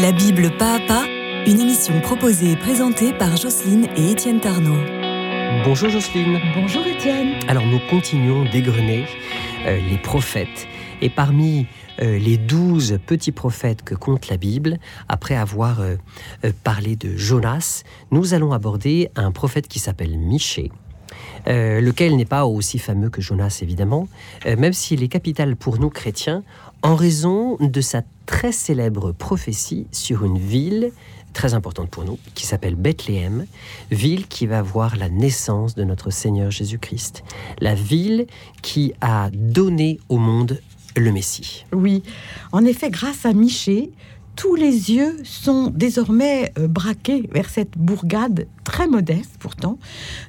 La Bible pas à pas, une émission proposée et présentée par Jocelyne et Étienne Tarnot. Bonjour Jocelyne. Bonjour Étienne. Alors nous continuons d'égrener euh, les prophètes. Et parmi euh, les douze petits prophètes que compte la Bible, après avoir euh, parlé de Jonas, nous allons aborder un prophète qui s'appelle Michée. lequel n'est pas aussi fameux que Jonas évidemment, même s'il est capital pour nous chrétiens en raison de sa très célèbre prophétie sur une ville très importante pour nous, qui s'appelle Bethléem, ville qui va voir la naissance de notre Seigneur Jésus-Christ, la ville qui a donné au monde le Messie. Oui, en effet, grâce à Michée, tous les yeux sont désormais euh, braqués vers cette bourgade très modeste pourtant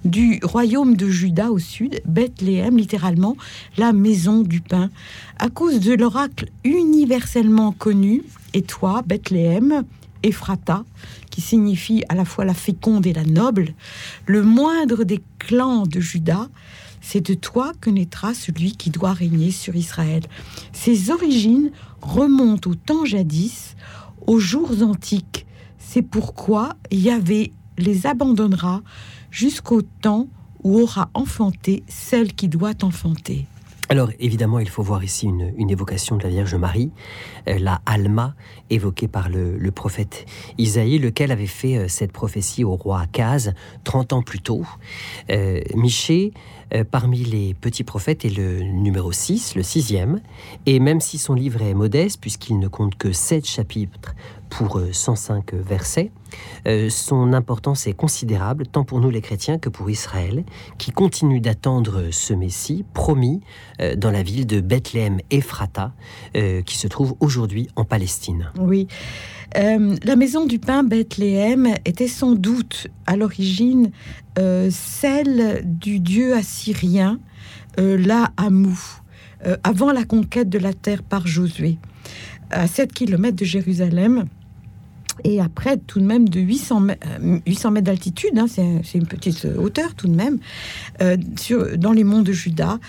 du royaume de Juda au sud, Bethléem, littéralement la maison du pain, à cause de l'oracle universellement connu, et toi, Bethléem, Ephrata, qui signifie à la fois la féconde et la noble, le moindre des clans de Juda, c'est de toi que naîtra celui qui doit régner sur Israël. Ses origines remontent au temps jadis, aux jours antiques. C'est pourquoi Yahvé les abandonnera jusqu'au temps où aura enfanté celle qui doit enfanter. Alors évidemment, il faut voir ici une, évocation de la Vierge Marie, euh, la Alma, évoquée par le, prophète Isaïe, lequel avait fait euh, cette prophétie au roi Akaz 30 ans plus tôt. Euh, Michée, parmi les petits prophètes, est le numéro 6, le sixième, et même si son livre est modeste, puisqu'il ne compte que sept chapitres pour 105 versets, son importance est considérable, tant pour nous les chrétiens que pour Israël, qui continue d'attendre ce Messie promis euh, dans la ville de Bethléem Ephrata, euh, qui se trouve aujourd'hui en Palestine. Oui. Euh, la maison du pain Bethléem était sans doute à l'origine celle du dieu assyrien La Hamou, avant la conquête de la terre par Josué. À 7 km de Jérusalem, et après tout de même de 800, 800 euh, mètres d'altitude, hein, c'est une petite hauteur tout de même, euh, dans les monts de Juda,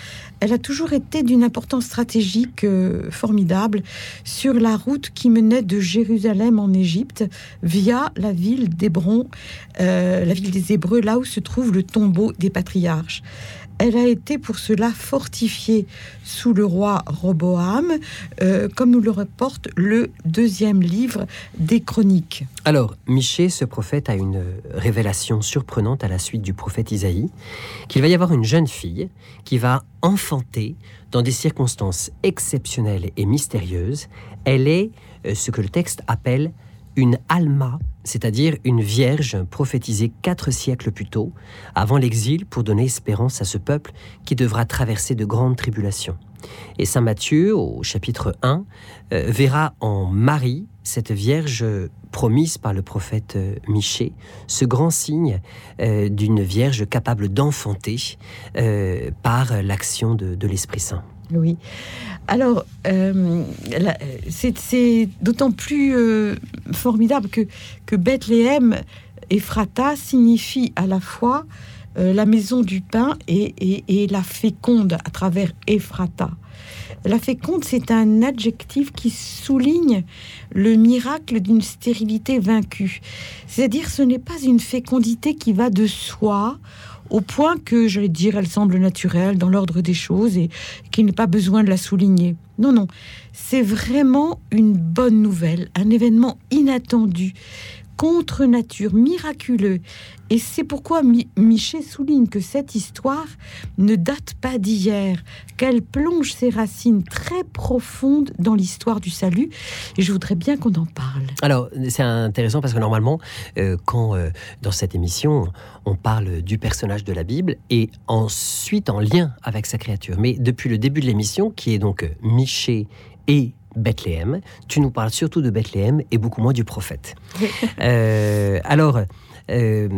elle a toujours été d'une importance stratégique euh, formidable sur la route qui menait de Jérusalem en Égypte via la ville d'Hébron, la ville des Hébreux, là où se trouve le tombeau des patriarches. Elle a été pour cela fortifiée sous le roi Roboam, euh, comme nous le reporte le deuxième livre des Chroniques. Alors, Michée, ce prophète, a une révélation surprenante à la suite du prophète Isaïe, qu'il va y avoir une jeune fille qui va enfanter dans des circonstances exceptionnelles et mystérieuses. Elle est euh, ce que le texte appelle une alma, c'est-à-dire une vierge prophétisée quatre siècles plus tôt, avant l'exil, pour donner espérance à ce peuple qui devra traverser de grandes tribulations. Et Saint Matthieu, au chapitre 1, euh, verra en Marie, cette vierge promise par le prophète euh, Michée, ce grand signe euh, d'une vierge capable d'enfanter par l'action de l'Esprit Saint. Oui. Alors, euh, c'est d'autant plus euh, formidable que, Bethléem, Ephrata, signifie à la fois euh, la maison du pain et, la féconde à travers Ephrata. La féconde, c'est un adjectif qui souligne le miracle d'une stérilité vaincue. C'est-à-dire, ce n'est pas une fécondité qui va de soi au point que, j'allais dire, elle semble naturelle dans l'ordre des choses et qu'il n'est pas besoin de la souligner. Non, non, c'est vraiment une bonne nouvelle, un événement inattendu, contre nature, miraculeux. Et c'est pourquoi Michel souligne que cette histoire ne date pas d'hier, qu'elle plonge ses racines très profondes dans l'histoire du salut. Et je voudrais bien qu'on en parle. Alors, c'est intéressant parce que normalement, euh, quand euh, dans cette émission, on parle du personnage de la Bible et ensuite en lien avec sa créature. Mais depuis le début de l'émission, qui est donc Miché et Bethléem. Tu nous parles surtout de Bethléem et beaucoup moins du prophète. Euh, alors, euh,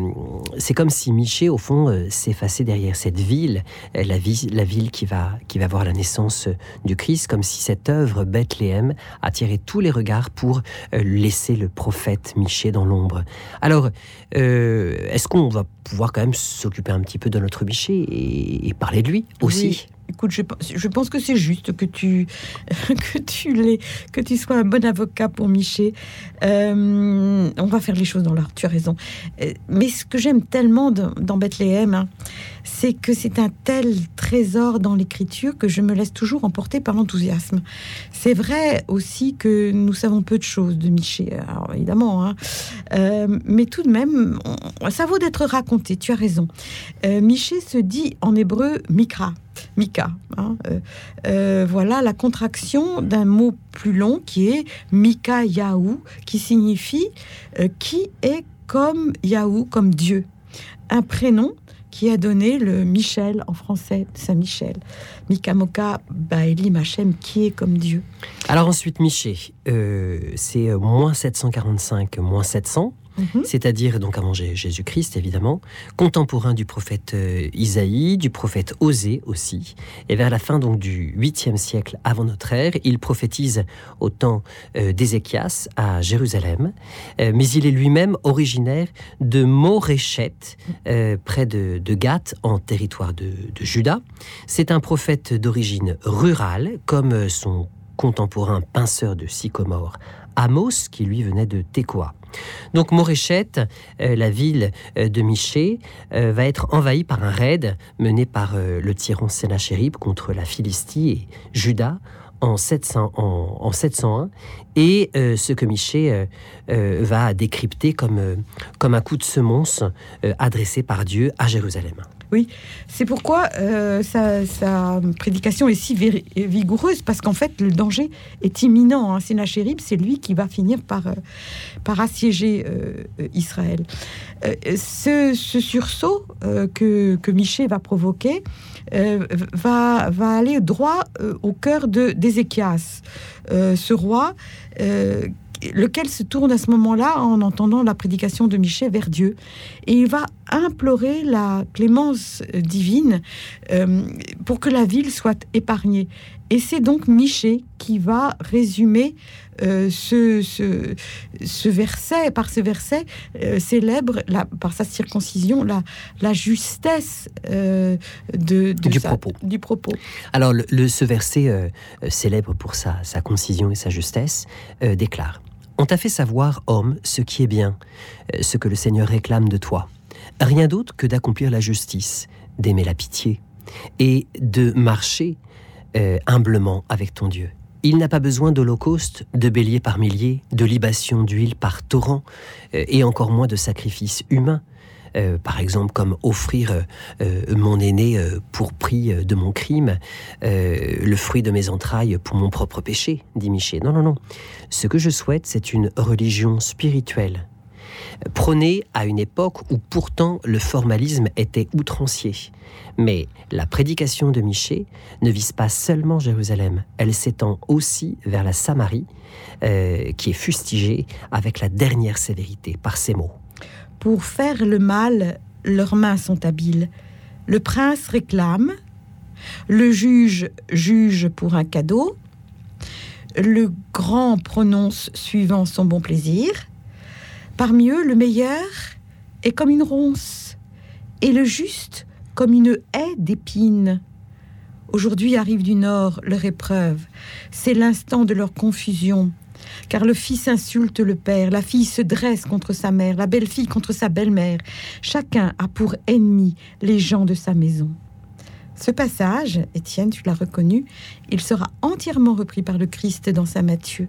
c'est comme si Miché, au fond, euh, s'effaçait derrière cette ville, la, la ville qui va, qui va voir la naissance du Christ, comme si cette œuvre Bethléem attirait tous les regards pour laisser le prophète Miché dans l'ombre. Alors, est-ce qu'on va pouvoir quand même s'occuper un petit peu de notre Miché et, parler de lui aussi? Écoute, je, pense que c'est juste que tu, que, tu les, que tu sois un bon avocat pour Miché. Euh, on va faire les choses dans l'art, tu as raison. Euh, mais ce que j'aime tellement dans Bethléem, hein, c'est que c'est un tel trésor dans l'écriture que je me laisse toujours emporter par l'enthousiasme. C'est vrai aussi que nous savons peu de choses de Miché, évidemment, hein. euh, mais tout de même, ça vaut d'être raconté, tu as raison. Euh, Miché se dit en hébreu Mikra. Mika. hein, euh, voilà la contraction d'un mot plus long qui est Mika Yahou, qui signifie qui est comme Yahou, comme Dieu. Un prénom qui a donné le Michel en français, Saint-Michel. Mikamoka Baelim Hachem, qui est comme Dieu. Alors ensuite, Miché, euh, c'est euh, moins 745, moins 700, Mhm. c'est-à-dire donc avant Jé- Jésus-Christ évidemment, contemporain du prophète euh, Isaïe, du prophète Osée aussi, et vers la fin donc du 8e siècle avant notre ère, il prophétise au temps euh, d'Ézéchias à Jérusalem, Euh, mais il est lui-même originaire de Moréchet, euh, près de, de Gath, en territoire de, de Juda. C'est un prophète d'origine rurale, comme son contemporain pinceur de sycomore, Amos, qui lui venait de Tekoa. Donc Moréchette, euh, la ville euh, de Miché, euh, va être envahie par un raid mené par le tyran Sénachérib contre la Philistie et Juda en, 700 en- en 701, et euh, ce que Miché euh, euh, va décrypter comme, comme un coup de semonce adressé par Dieu à Jérusalem. C'est pourquoi sa, prédication est si vigoureuse, parce qu'en fait, le danger est imminent. Hein. Sénachérib, c'est lui qui va finir par, par assiéger Israël. Ce, sursaut que, que Miché va provoquer euh, va, va aller droit euh, au cœur de- d'Ézéchias, Euh, ce roi. lequel se tourne à ce moment-là en entendant la prédication de Miché vers Dieu. Et il va implorer la clémence divine pour que la ville soit épargnée. Et c'est donc Miché qui va résumer euh, ce, ce, ce verset, par ce verset euh, célèbre, la, par sa circoncision, la, la justesse euh, de, de Du sa- propos. du propos. Alors, le, le- ce verset, célèbre pour sa, sa concision et sa justesse, déclare On t'a fait savoir, homme, ce qui est bien, ce que le Seigneur réclame de toi. Rien d'autre que d'accomplir la justice, d'aimer la pitié et de marcher humblement avec ton Dieu. Il n'a pas besoin d'holocauste, de béliers par milliers, de libations d'huile par torrent, euh, et encore moins de sacrifices humains. Euh, par exemple, comme offrir euh, mon aîné pour prix de mon crime, le fruit de mes entrailles pour mon propre péché, dit Miché. Non, non, non. Ce que je souhaite, c'est une religion spirituelle, prônée à une époque où pourtant le formalisme était outrancier. Mais la prédication de Miché ne vise pas seulement Jérusalem, elle s'étend aussi vers la Samarie, euh, qui est fustigée avec la dernière sévérité par ces mots. Pour faire le mal, leurs mains sont habiles. Le prince réclame, le juge juge pour un cadeau, le grand prononce suivant son bon plaisir. Parmi eux, le meilleur est comme une ronce, et le juste comme une haie d'épines. Aujourd'hui arrive du nord leur épreuve, c'est l'instant de leur confusion. Car le fils insulte le père, la fille se dresse contre sa mère, la belle-fille contre sa belle-mère. Chacun a pour ennemi les gens de sa maison. Ce passage, Étienne, tu l'as reconnu, il sera entièrement repris par le Christ dans Saint Matthieu,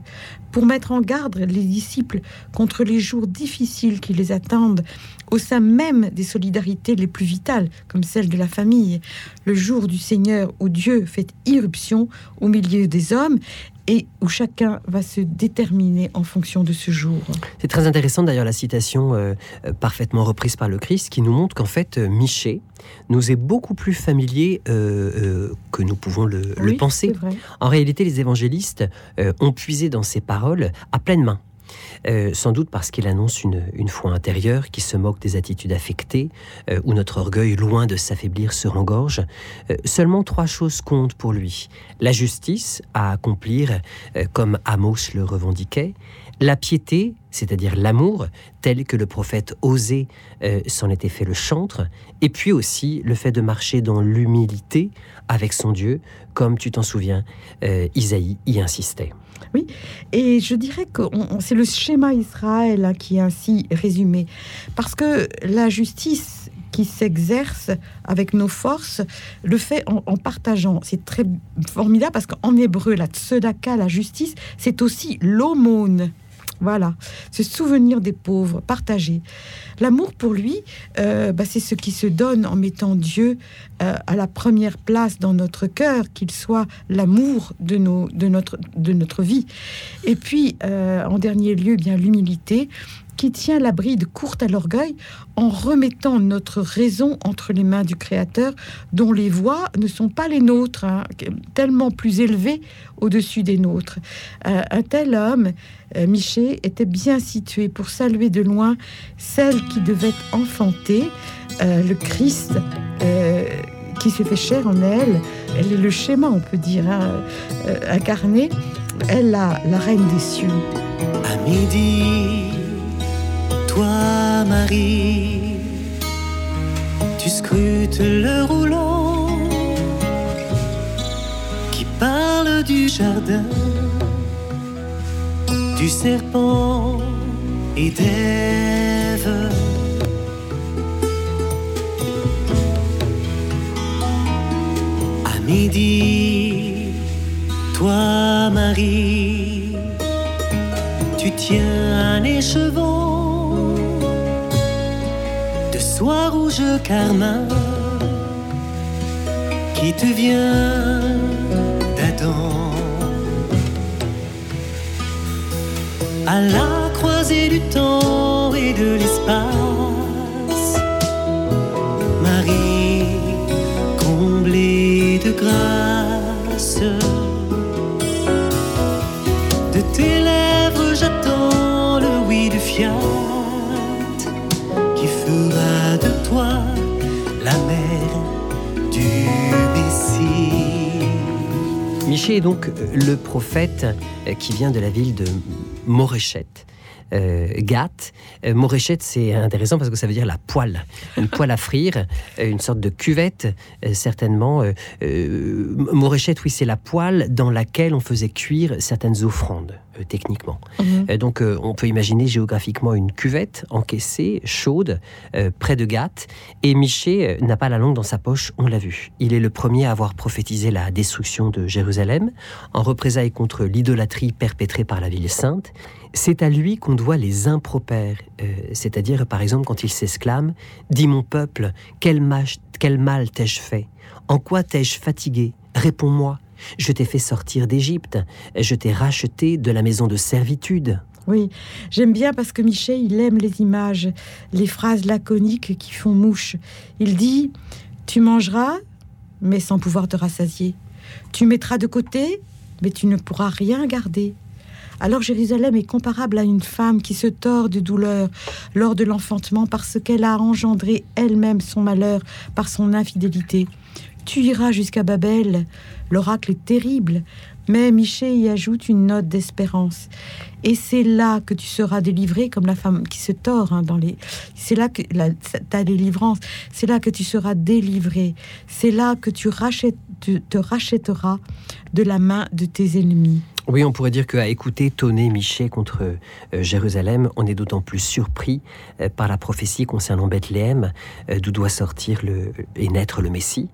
pour mettre en garde les disciples contre les jours difficiles qui les attendent, au sein même des solidarités les plus vitales, comme celle de la famille, le jour du Seigneur où Dieu fait irruption au milieu des hommes et où chacun va se déterminer en fonction de ce jour. C'est très intéressant d'ailleurs la citation euh, euh, parfaitement reprise par le Christ qui nous montre qu'en fait euh, Miché nous est beaucoup plus familier euh, euh, que nous pouvons le, le penser. En réalité, les évangélistes ont puisé dans ces paroles à pleine main. Euh, sans doute parce qu'il annonce une, foi intérieure qui se moque des attitudes affectées, euh, où notre orgueil, loin de s'affaiblir, se rengorge. Euh, seulement trois choses comptent pour lui. La justice à accomplir, comme Amos le revendiquait, la piété, c'est-à-dire l'amour, tel que le prophète Osée s'en était fait le chantre, et puis aussi le fait de marcher dans l'humilité avec son Dieu, comme tu t'en souviens, Isaïe y insistait. Oui, et je dirais que c'est le schéma Israël hein, qui est ainsi résumé. Parce que la justice qui s'exerce avec nos forces le fait en, partageant. C'est très formidable parce qu'en hébreu, la tzedaka, la justice, c'est aussi l'aumône. Voilà, se souvenir des pauvres, partager. L'amour pour lui, euh, bah, c'est ce qui se donne en mettant Dieu euh, à la première place dans notre cœur, qu'il soit l'amour de, de, notre, de notre vie. Et puis, euh, en dernier lieu, bien l'humilité, qui tient la bride courte à l'orgueil en remettant notre raison entre les mains du Créateur, dont les voix ne sont pas les nôtres, hein, tellement plus élevées au-dessus des nôtres. Euh, un tel homme, euh, Miché, était bien situé pour saluer de loin celle qui devait enfanter euh, le Christ qui s'est fait chair en elle. Elle est le schéma, on peut dire, hein, incarné. Elle, la, la reine des cieux. À midi toi, Marie, tu scrutes le rouleau qui parle du jardin, du serpent et d'Ève. À midi, toi, Marie, tu tiens un écheveau soie rouge carmin qui te vient d'Adam. À la croisée du temps et de l'espace, Marie, comblée de grâce, la mère du Messie. Miché est donc le prophète qui vient de la ville de Moréchette. Euh, Gath. Euh, c'est intéressant parce que ça veut dire la poêle, une poêle à frire, euh, une sorte de cuvette, euh, certainement. Moréchette, oui, c'est la poêle dans laquelle on faisait cuire certaines offrandes. Euh, techniquement. Mhm. Euh, donc euh, on peut imaginer géographiquement une cuvette encaissée, chaude, près de Gath. Et Miché n'a pas la langue dans sa poche, on l'a vu. Il est le premier à avoir prophétisé la destruction de Jérusalem en représailles contre l'idolâtrie perpétrée par la ville sainte. C'est à lui qu'on doit les impropères, c'est-à-dire par exemple quand il s'exclame ⁇ Dis mon peuple, quel, quel mal t'ai-je fait? En quoi t'ai-je fatigué? Réponds-moi, je t'ai fait sortir d'Égypte, je t'ai racheté de la maison de servitude. Oui, j'aime bien parce que Michel, il aime les images, les phrases laconiques qui font mouche. Il dit Tu mangeras, mais sans pouvoir te rassasier. Tu mettras de côté, mais tu ne pourras rien garder. Alors Jérusalem est comparable à une femme qui se tord de douleur lors de l'enfantement parce qu'elle a engendré elle-même son malheur par son infidélité. Tu iras jusqu'à Babel, L'oracle est terrible, mais Miché y ajoute une note d'espérance. Et c'est là que tu seras délivré, comme la femme qui se tord hein, dans les. C'est là que ta délivrance. C'est là que tu seras délivré. C'est là que tu, te rachèteras de la main de tes ennemis. Oui, on pourrait dire qu'à écouter tonner Miché contre euh, Jérusalem, on est d'autant plus surpris euh, par la prophétie concernant Bethléem, euh, d'où doit sortir et naître le Messie.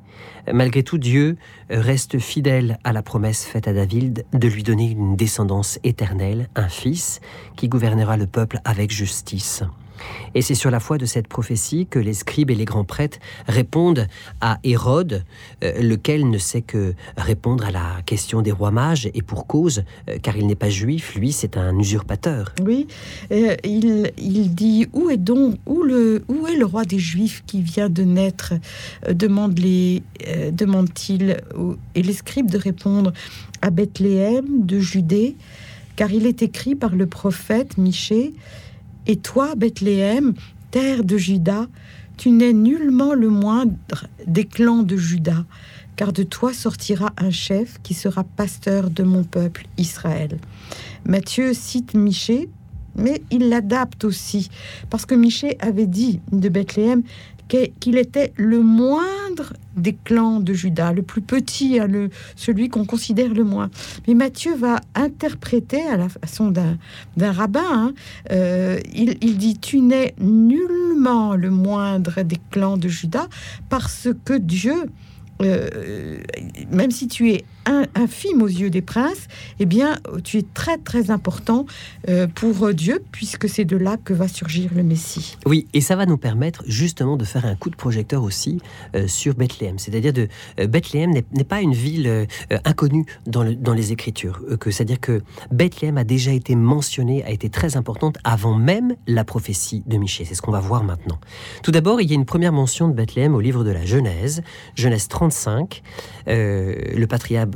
Malgré tout, Dieu reste fidèle à la promesse faite à David de lui donner une descendance éternelle, un fils, qui gouvernera le peuple avec justice. Et c'est sur la foi de cette prophétie que les scribes et les grands prêtres répondent à Hérode, euh, lequel ne sait que répondre à la question des rois mages, et pour cause, euh, car il n'est pas juif, lui c'est un usurpateur. Oui, euh, il, dit, où est donc, où, le, est le roi des juifs qui vient de naître? Demande-t-il, et les scribes de répondre, à Bethléem de Judée, car il est écrit par le prophète Michée Et toi, Bethléem, terre de Juda, tu n'es nullement le moindre des clans de Juda, car de toi sortira un chef qui sera pasteur de mon peuple Israël. Matthieu cite Michée, mais il l'adapte aussi, parce que Michée avait dit de Bethléem qu'il était le moindre des clans de Judas, le plus petit, hein, celui qu'on considère le moins. Mais Matthieu va interpréter à la façon d'un, rabbin, hein, euh, il, il, dit, tu n'es nullement le moindre des clans de Judas, parce que Dieu euh, même si tu es infime aux yeux des princes, eh bien, tu es très très important euh, pour Dieu, puisque c'est de là que va surgir le Messie. Oui, et ça va nous permettre justement de faire un coup de projecteur aussi euh, sur Bethléem. C'est-à-dire de Bethléem n'est pas une ville inconnue dans, le, dans, les Écritures. que c'est-à-dire que Bethléem a déjà été mentionnée, a été très importante avant même la prophétie de Michée. C'est ce qu'on va voir maintenant. Tout d'abord, il y a une première mention de Bethléem au livre de la Genèse, Genèse 30 euh, le,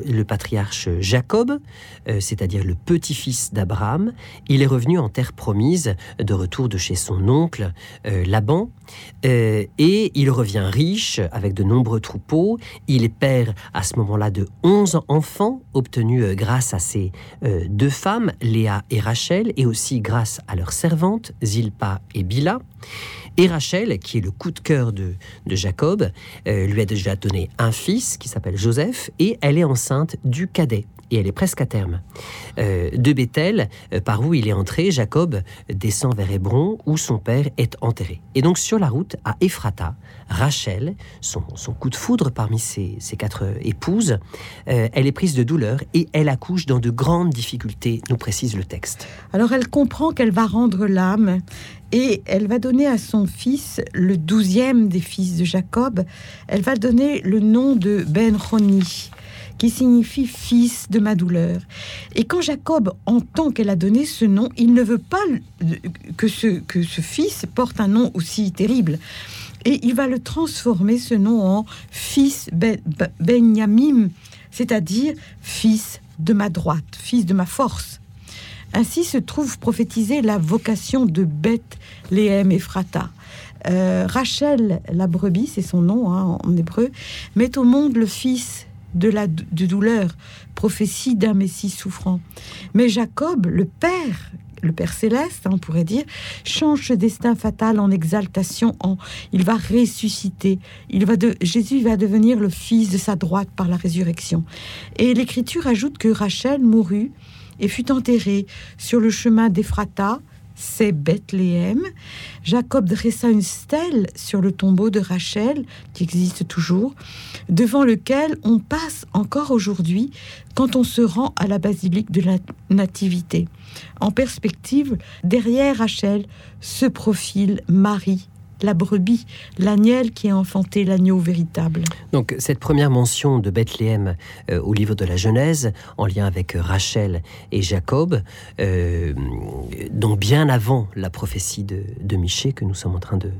le, patriarche Jacob, euh, c'est-à-dire le petit-fils d'Abraham, il est revenu en terre promise de retour de chez son oncle euh, Laban, et il revient riche avec de nombreux troupeaux. Il est père à ce moment-là de 11 enfants obtenus grâce à ses deux femmes, Léa et Rachel, et aussi grâce à leurs servantes, Zilpa et Bila. Et Rachel, qui est le coup de cœur de, Jacob, euh, lui a déjà donné un fils qui s'appelle Joseph, et elle est enceinte du cadet et elle est presque à terme. Euh, de Bethel, euh, par où il est entré, Jacob descend vers Hébron, où son père est enterré. Et donc sur la route à Ephrata, Rachel, son, coup de foudre parmi ses, quatre épouses, elle est prise de douleur et elle accouche dans de grandes difficultés, nous précise le texte. Alors elle comprend qu'elle va rendre l'âme et elle va donner à son fils, le douzième des fils de Jacob, elle va donner le nom de Ben Roni, qui signifie fils de ma douleur. Et quand Jacob entend qu'elle a donné ce nom, il ne veut pas que ce, que ce fils porte un nom aussi terrible. Et il va le transformer, ce nom, en fils ben, Benjamin, c'est-à-dire fils de ma droite, fils de ma force. Ainsi se trouve prophétisée la vocation de Bethléem Ephrata. Euh, Rachel, la brebis, c'est son nom hein, en hébreu, met au monde le fils de la de douleur, prophétie d'un Messie souffrant. Mais Jacob, le père, le Père céleste, hein, on pourrait dire, change ce destin fatal en exaltation, en il va ressusciter. Il va de, Jésus va devenir le fils de sa droite par la résurrection. Et l'Écriture ajoute que Rachel mourut et fut enterré sur le chemin d'Ephrata, c'est Bethléem. Jacob dressa une stèle sur le tombeau de Rachel, qui existe toujours, devant lequel on passe encore aujourd'hui quand on se rend à la basilique de la Nativité. En perspective, derrière Rachel se profile Marie, la brebis, l'agnel qui a enfanté l'agneau véritable. Donc cette première mention de Bethléem euh, au livre de la Genèse, en lien avec euh, Rachel et Jacob, euh, donc bien avant la prophétie de, de, Michée que nous sommes en train de,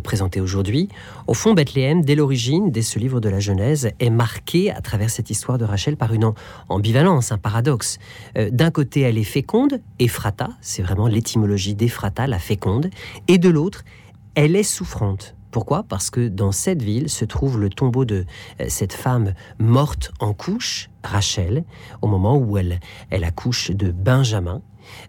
présenter aujourd'hui, au fond Bethléem, dès l'origine, dès ce livre de la Genèse, est marqué à travers cette histoire de Rachel par une ambivalence, un paradoxe. D'un côté, elle est féconde, Ephrata, c'est vraiment l'étymologie d'Ephrata, la féconde, et de l'autre, elle est souffrante. Pourquoi? Parce que dans cette ville se trouve le tombeau de euh, cette femme morte en couche, Rachel, au moment où elle, elle accouche de Benjamin.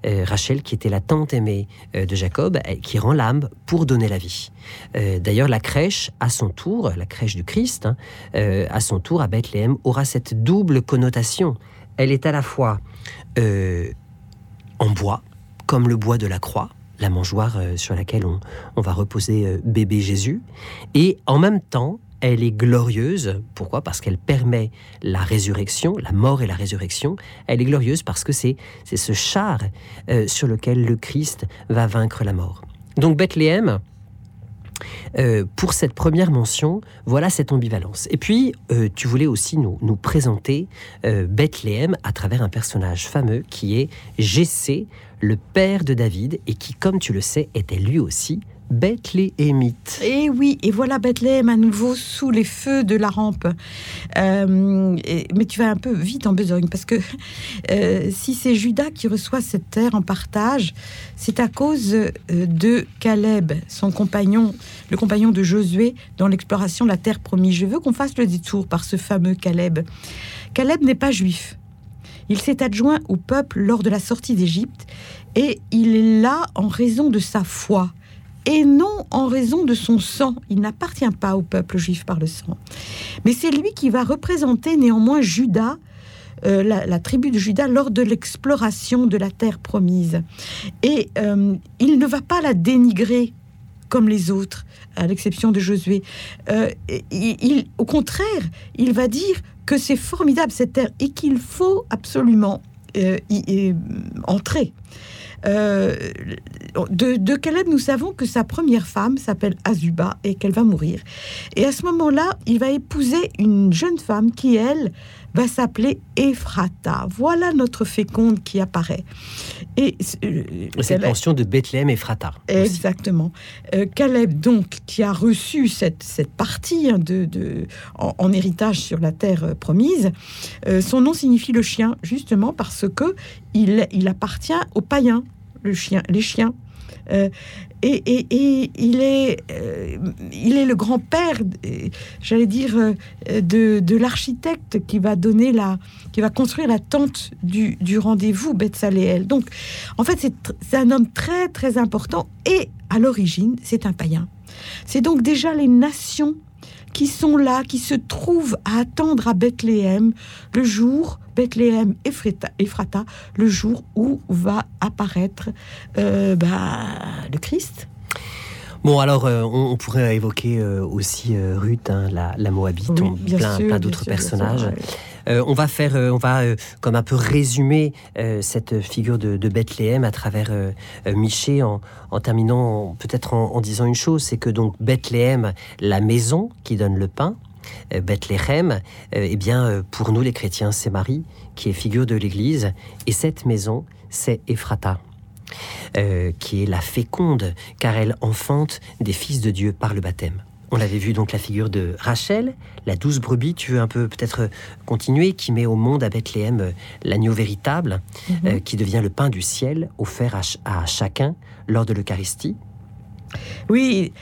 Euh, Rachel, qui était la tante aimée euh, de Jacob, qui rend l'âme pour donner la vie. D'ailleurs, la crèche, à son tour, la crèche du Christ, hein, à son tour, à Bethléem, aura cette double connotation. Elle est à la fois en bois, comme le bois de la croix, la mangeoire euh, sur laquelle on, va reposer euh, bébé Jésus. Et en même temps, elle est glorieuse. Pourquoi? Parce qu'elle permet la résurrection, la mort et la résurrection. Elle est glorieuse parce que c'est ce char euh, sur lequel le Christ va vaincre la mort. Donc Bethléem, pour cette première mention, voilà cette ambivalence. Et puis, tu voulais aussi nous, nous présenter Bethléem à travers un personnage fameux qui est Jessé, le père de David, et qui, comme tu le sais, était lui aussi Bethléemite. Et oui, et voilà Bethléem à nouveau sous les feux de la rampe. Euh, mais tu vas un peu vite en besogne parce que euh, si c'est Judas qui reçoit cette terre en partage, c'est à cause euh, de Caleb, son compagnon, le compagnon de Josué dans l'exploration de la terre promise. Je veux qu'on fasse le détour par ce fameux Caleb. Caleb n'est pas juif. Il s'est adjoint au peuple lors de la sortie d'Égypte et il est là en raison de sa foi et non en raison de son sang. Il n'appartient pas au peuple juif par le sang. Mais c'est lui qui va représenter néanmoins Judas, euh, la, tribu de Judas, lors de l'exploration de la terre promise. Et euh, il ne va pas la dénigrer comme les autres, à l'exception de Josué. Euh, au contraire, il va dire que c'est formidable cette terre et qu'il faut absolument euh, y, entrer. Euh, de, de Caleb, nous savons que sa première femme s'appelle Azuba et qu'elle va mourir. Et à ce moment-là, il va épouser une jeune femme qui, elle, va s'appeler Ephrata. Voilà notre féconde qui apparaît. Et euh, Cette Caleb- mention de Bethléem aussi. Exactement. Euh, Caleb, donc, qui a reçu cette, cette partie hein, de, de- en, en héritage sur la terre euh, promise, euh, son nom signifie le chien, justement parce que il, il appartient aux païens, le chien, les chiens. Euh, et, et- et il, est, euh, il est le grand-père, euh, j'allais dire, euh, de, de l'architecte qui va donner la, qui va construire la tente du, du rendez-vous Betsaléel. Donc, en fait, c'est un homme très très important et à l'origine, c'est un païen. C'est donc déjà les nations qui sont là, qui se trouvent à attendre à Bethléem le jour, Bethléem Ephrata, Ephrata, le jour où va apparaître euh, bah, le Christ. Bon, alors, euh, on, on pourrait évoquer euh, aussi euh, Ruth, hein, la, la Moabite, Oui, on- plein, plein d'autres sûr, personnages. ouais. Euh, on va faire, euh, on va euh, comme un peu résumer cette figure de, Bethléem à travers Michée en, terminant peut-être en, disant une chose, c'est que donc Bethléem, la maison qui donne le pain, Bethléem, eh bien pour nous les chrétiens, c'est Marie qui est figure de l'Église et cette maison, c'est Ephrata. qui est la féconde, car elle enfante des fils de Dieu par le baptême. On l'avait vu donc la figure de Rachel, la douce brebis, tu veux un peu peut-être continuer, qui met au monde à Bethléem euh, l'agneau véritable, Mhm. euh, qui devient le pain du ciel offert à, ch- à chacun lors de l'Eucharistie. Oui,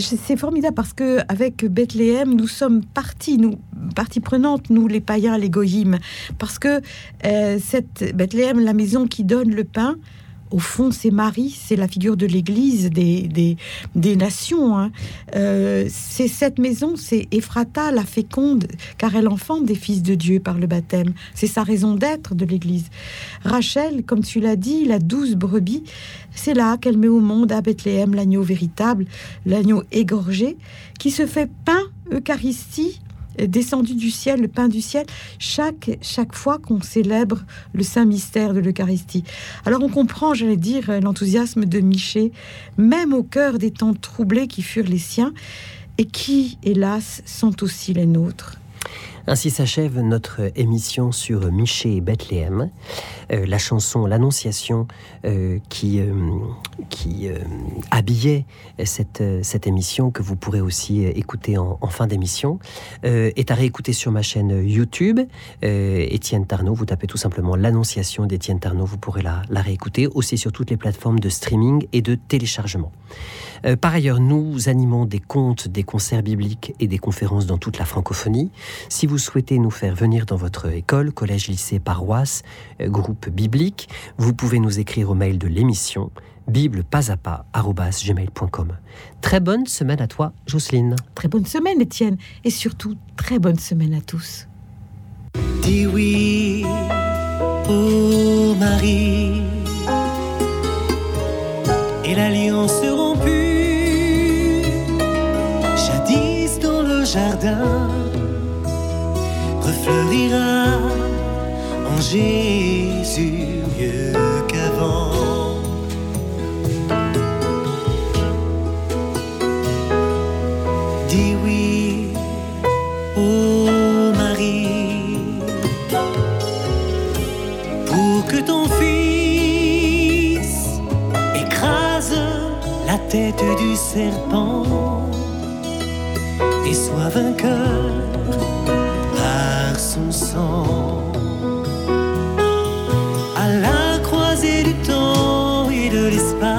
c'est formidable parce que avec Bethléem, nous sommes partie, nous partie prenante, nous les païens, les goyim, parce que euh, cette Bethléem, la maison qui donne le pain. Au fond, c'est Marie, c'est la figure de l'Église des, des, nations. hein. Euh, c'est cette maison, c'est Ephrata, la féconde, car elle enfante des fils de Dieu par le baptême. C'est sa raison d'être de l'Église. Rachel, comme tu l'as dit, la douce brebis, c'est là qu'elle met au monde à Bethléem l'agneau véritable, l'agneau égorgé, qui se fait pain, Eucharistie, descendu du ciel, le pain du ciel, chaque, chaque fois qu'on célèbre le saint mystère de l'Eucharistie. Alors on comprend, j'allais dire, l'enthousiasme de Michée, même au cœur des temps troublés qui furent les siens, et qui, hélas, sont aussi les nôtres. Ainsi s'achève notre émission sur Michée et Bethléem, Euh, la chanson L'Annonciation euh, qui, euh, qui habillait cette, cette émission que vous pourrez aussi écouter en, fin d'émission est à réécouter sur ma chaîne YouTube. Étienne Tarnot, vous tapez tout simplement L'Annonciation d'Étienne Tarnot, vous pourrez la, la réécouter aussi sur toutes les plateformes de streaming et de téléchargement. Euh, par ailleurs, nous animons des contes, des concerts bibliques et des conférences dans toute la francophonie. Si vous souhaitez nous faire venir dans votre école, collège, lycée, paroisse, euh, groupe biblique, vous pouvez nous écrire au mail de l'émission biblepasapa@gmail.com. Très bonne semaine à toi, Jocelyne. Très bonne semaine, Étienne, et surtout très bonne semaine à tous. Dis oui, ô Marie, et l'alliance rompue, refleurira en Jésus mieux qu'avant. Dis oui, ô Marie, pour que ton fils écrase la tête du serpent et sois vainqueur par son sang. À la croisée du temps et de l'espace.